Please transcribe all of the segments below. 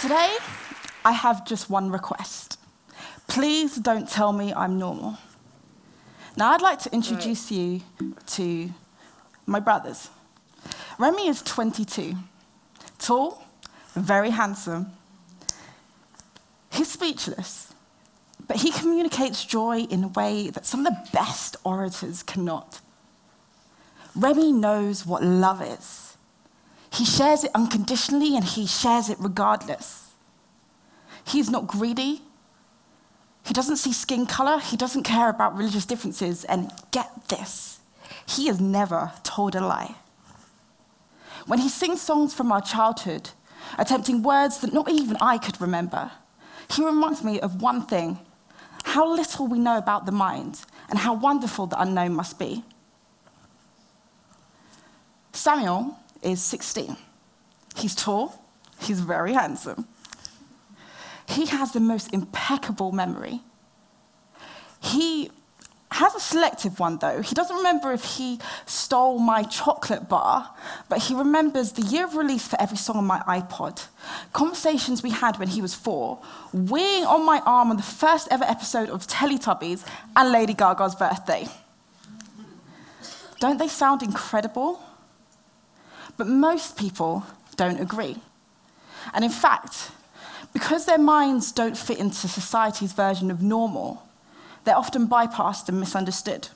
Today, I have just one request. Please don't tell me I'm normal. Now, I'd like to introduce you to my brothers. Remy is 22, tall, very handsome. He's speechless, but he communicates joy in a way that some of the best orators cannot. Remy knows what love is. He shares it unconditionally and he shares it regardless. He's not greedy. He doesn't see skin color. He doesn't care about religious differences. And get this, he has never told a lie. When he sings songs from our childhood, attempting words that not even I could remember, he reminds me of one thing how little we know about the mind and how wonderful the unknown must be. Samuel is 16. He's tall, he's very handsome. He has the most impeccable memory. He has a selective one, though. He doesn't remember if he stole my chocolate bar, but he remembers the year of release for every song on my iPod, conversations we had when he was four, weighing on my arm on the first ever episode of Teletubbies, and Lady Gaga's birthday. Don't they sound incredible? But most people don't agree. And in fact, because their minds don't fit into society's version of normal, they're often bypassed and misunderstood.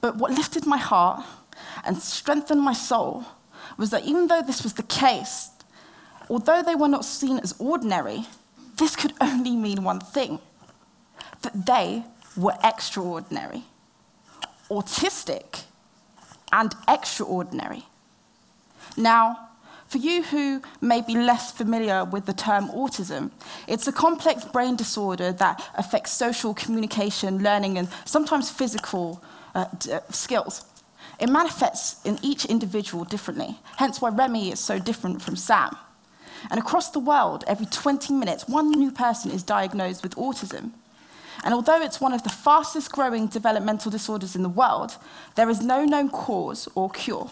But what lifted my heart and strengthened my soul was that even though this was the case, although they were not seen as ordinary, this could only mean one thing that they were extraordinary, autistic, and extraordinary. Now, for you who may be less familiar with the term autism, it's a complex brain disorder that affects social communication, learning, and sometimes physical uh, uh, skills. It manifests in each individual differently, hence why Remy is so different from Sam. And across the world, every 20 minutes, one new person is diagnosed with autism. And although it's one of the fastest growing developmental disorders in the world, there is no known cause or cure.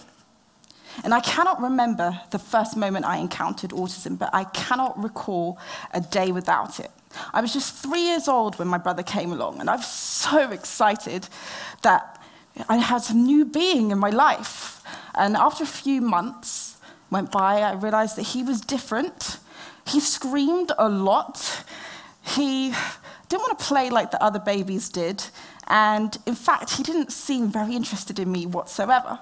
And I cannot remember the first moment I encountered autism, but I cannot recall a day without it. I was just three years old when my brother came along, and I was so excited that I had a new being in my life. And after a few months went by, I realized that he was different. He screamed a lot. He didn't want to play like the other babies did. And in fact, he didn't seem very interested in me whatsoever.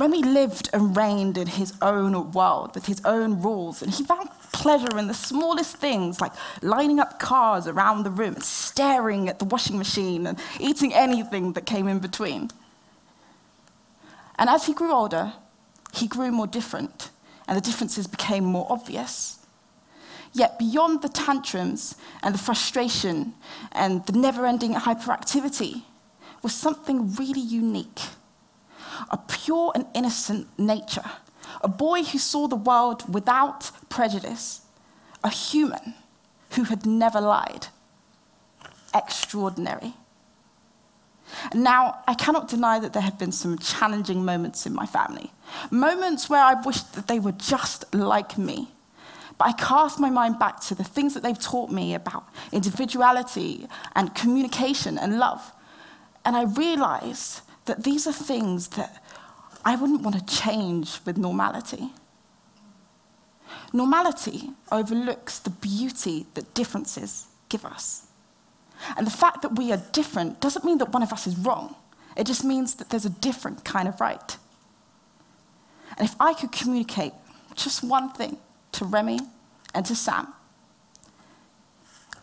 Remy lived and reigned in his own world with his own rules, and he found pleasure in the smallest things like lining up cars around the room and staring at the washing machine and eating anything that came in between. And as he grew older, he grew more different, and the differences became more obvious. Yet, beyond the tantrums and the frustration and the never ending hyperactivity was something really unique a pure and innocent nature, a boy who saw the world without prejudice, a human who had never lied. Extraordinary. Now, I cannot deny that there have been some challenging moments in my family, moments where I've wished that they were just like me. But I cast my mind back to the things that they've taught me about individuality and communication and love. And I realized that these are things that I wouldn't want to change with normality. Normality overlooks the beauty that differences give us. And the fact that we are different doesn't mean that one of us is wrong. It just means that there's a different kind of right. And if I could communicate just one thing to Remy and to Sam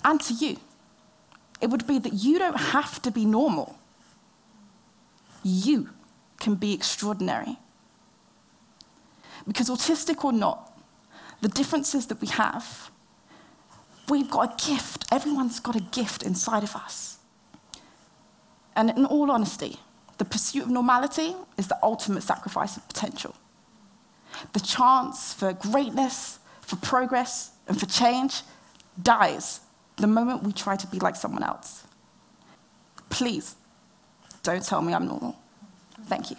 and to you, it would be that you don't have to be normal you can be extraordinary. Because, autistic or not, the differences that we have, we've got a gift. Everyone's got a gift inside of us. And in all honesty, the pursuit of normality is the ultimate sacrifice of potential. The chance for greatness, for progress, and for change dies the moment we try to be like someone else. Please don't tell me I'm normal. Thank you.